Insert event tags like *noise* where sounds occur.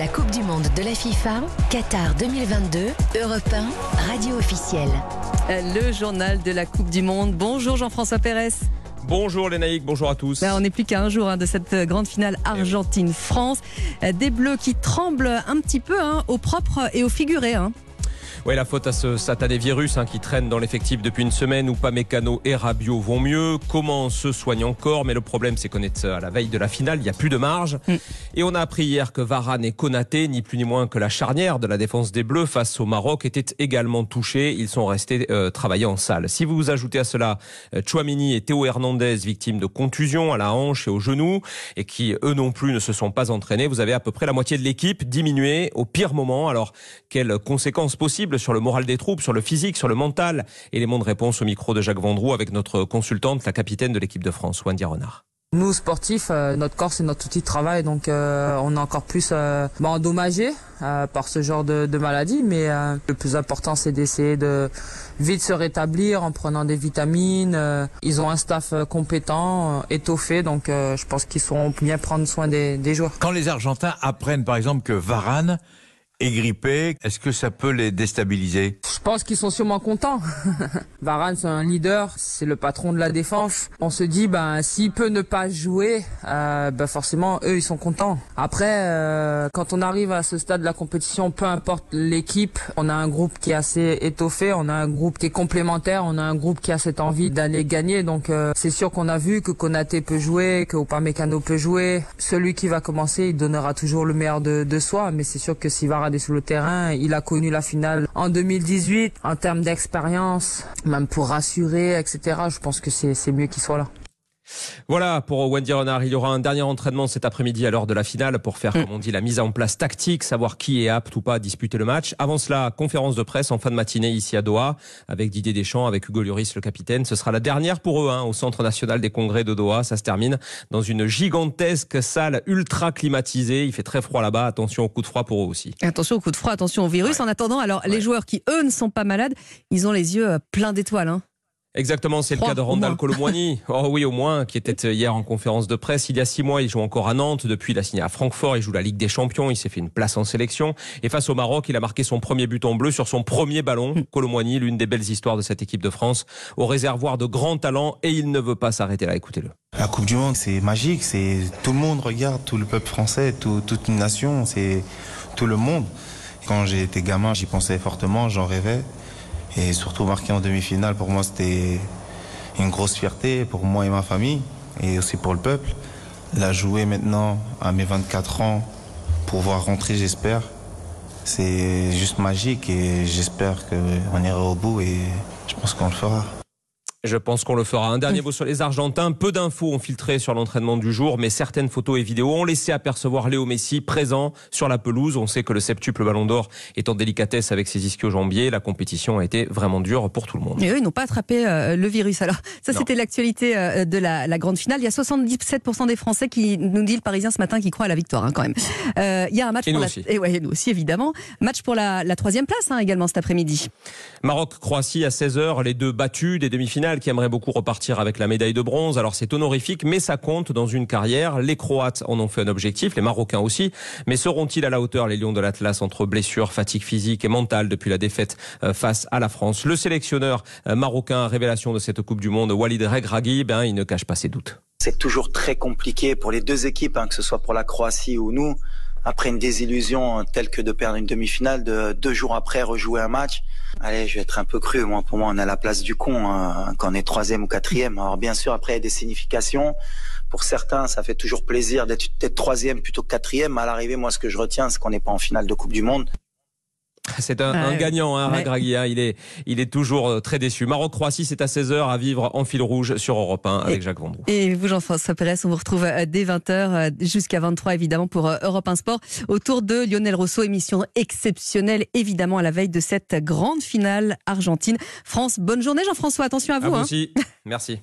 La Coupe du Monde de la FIFA, Qatar 2022, Europe 1, radio officielle. Le journal de la Coupe du Monde. Bonjour Jean-François Pérez. Bonjour Lénaïque, bonjour à tous. Ben, on n'est plus qu'à un jour hein, de cette grande finale Argentine-France. Des bleus qui tremblent un petit peu hein, au propre et au figuré. Hein. Oui, la faute à ce satané virus hein, qui traîne dans l'effectif depuis une semaine où Pamecano et Rabiot vont mieux. Comment se soigne encore? Mais le problème, c'est qu'on est à la veille de la finale, il n'y a plus de marge. Mm. Et on a appris hier que Varane et Konaté, ni plus ni moins que la charnière de la défense des Bleus face au Maroc, étaient également touchés. Ils sont restés euh, travailler en salle. Si vous ajoutez à cela euh, Chouamini et Théo Hernandez, victimes de contusions à la hanche et au genou, et qui eux non plus ne se sont pas entraînés, vous avez à peu près la moitié de l'équipe diminuée au pire moment. Alors, quelles conséquences possibles sur le moral des troupes, sur le physique, sur le mental Élément de réponse au micro de Jacques Vendroux avec notre consultante, la capitaine de l'équipe de France, Wendy Renard. Nous sportifs, euh, notre corps c'est notre outil de travail, donc euh, on est encore plus euh, bah, endommagé par ce genre de, de maladie. Mais le plus important c'est d'essayer de vite se rétablir en prenant des vitamines. ils ont un staff compétent, étoffé, donc je pense qu'ils sauront bien prendre soin des, des joueurs. Quand les Argentins apprennent par exemple que Varane est grippé, est-ce que ça peut les déstabiliser? Je pense qu'ils sont sûrement contents. *laughs* Varane, c'est un leader, c'est le patron de la défense. On se dit, ben, s'il peut ne pas jouer, euh, ben forcément, eux, ils sont contents. Après, euh, quand on arrive à ce stade de la compétition, peu importe l'équipe, on a un groupe qui est assez étoffé, on a un groupe qui est complémentaire, on a un groupe qui a cette envie d'aller gagner. Donc, euh, c'est sûr qu'on a vu que Konaté peut jouer, que Upamecano peut jouer. Celui qui va commencer, il donnera toujours le meilleur de, de soi, mais c'est sûr que si Varane sur le terrain. Il a connu la finale en 2018. En termes d'expérience, même pour rassurer, etc., je pense que c'est mieux qu'il soit là. Voilà pour Wendy Renard. Il y aura un dernier entraînement cet après-midi à l'heure de la finale pour faire, mm. comme on dit, la mise en place tactique, savoir qui est apte ou pas à disputer le match. Avant cela, conférence de presse en fin de matinée ici à Doha avec Didier Deschamps, avec Hugo Lloris, le capitaine. Ce sera la dernière pour eux hein, au Centre national des congrès de Doha. Ça se termine dans une gigantesque salle ultra climatisée. Il fait très froid là-bas. Attention au coup de froid pour eux aussi. Attention au coup de froid, attention au virus. En attendant, alors les joueurs qui eux ne sont pas malades, ils ont les yeux euh, pleins d'étoiles. Hein. Exactement, c'est le cas de Randall Colomwani. *laughs* Oh oui, au moins, qui était hier en conférence de presse. Il y a six mois, il joue encore à Nantes. Depuis, il a signé à Francfort. Il joue la Ligue des Champions. Il s'est fait une place en sélection. Et face au Maroc, il a marqué son premier but en bleu sur son premier ballon. Colomwani, l'une des belles histoires de cette équipe de France, au réservoir de grands talents. Et il ne veut pas s'arrêter là. Écoutez-le. La Coupe du Monde, c'est magique. C'est tout le monde regarde, tout le peuple français, toute une nation, c'est tout le monde. Quand j'étais gamin, j'y pensais fortement, j'en rêvais. Et surtout marquer en demi-finale, pour moi, c'était une grosse fierté pour moi et ma famille, et aussi pour le peuple. La jouer maintenant à mes 24 ans, pouvoir rentrer, j'espère, c'est juste magique et j'espère qu'on ira au bout et je pense qu'on le fera. Je pense qu'on le fera. Un dernier mot sur les Argentins. Peu d'infos ont filtré sur l'entraînement du jour, mais certaines photos et vidéos ont laissé apercevoir Léo Messi présent sur la pelouse. On sait que le septuple Ballon d'Or est en délicatesse avec ses ischio-jambiers. La compétition a été vraiment dure pour tout le monde. Et eux, ils n'ont pas attrapé euh, le virus. Alors, ça, c'était l'actualité euh, de la, grande finale. Il y a 77% des Français qui nous dit le Parisien ce matin qui croient à la victoire, hein, quand même. Euh, il y a un match et pour nous la... aussi. Et ouais, nous aussi, évidemment. Match pour la, troisième place, hein, également cet après-midi. Maroc-Croatie à 16h. Les deux battus des demi-finales qui aimeraient beaucoup repartir partir avec la médaille de bronze. Alors c'est honorifique, mais ça compte dans une carrière. Les Croates en ont fait un objectif, les Marocains aussi. Mais seront-ils à la hauteur, les Lions de l'Atlas, entre blessures, fatigue physique et mentale depuis la défaite euh, face à la France? Le sélectionneur euh, marocain, révélation de cette Coupe du Monde, Walid Regragui, ben, il ne cache pas ses doutes. C'est toujours très compliqué pour les deux équipes, hein, que ce soit pour la Croatie ou nous après une désillusion telle que de perdre une demi-finale, de deux jours après rejouer un match. Allez, je vais être un peu cru. Moi, pour moi, on a la place du con hein, quand on est troisième ou quatrième. Alors bien sûr, après il y a des significations. Pour certains, ça fait toujours plaisir d'être troisième plutôt que quatrième. À l'arrivée, moi, ce que je retiens, c'est qu'on n'est pas en finale de Coupe du Monde. *laughs* C'est un, gagnant, hein, Ragragui, hein. il, est, il est toujours euh, très déçu. Maroc-Croatie, c'est à 16h à vivre en fil rouge sur Europe 1 avec Jacques Vendroux. Et vous, Jean-François Pérez, on vous retrouve euh, dès 20h euh, jusqu'à 23 évidemment pour Europe 1 Sport autour de Lionel Rousseau, émission exceptionnelle évidemment à la veille de cette grande finale Argentine-France. Bonne journée Jean-François, attention à vous. À vous hein. aussi, *laughs* merci.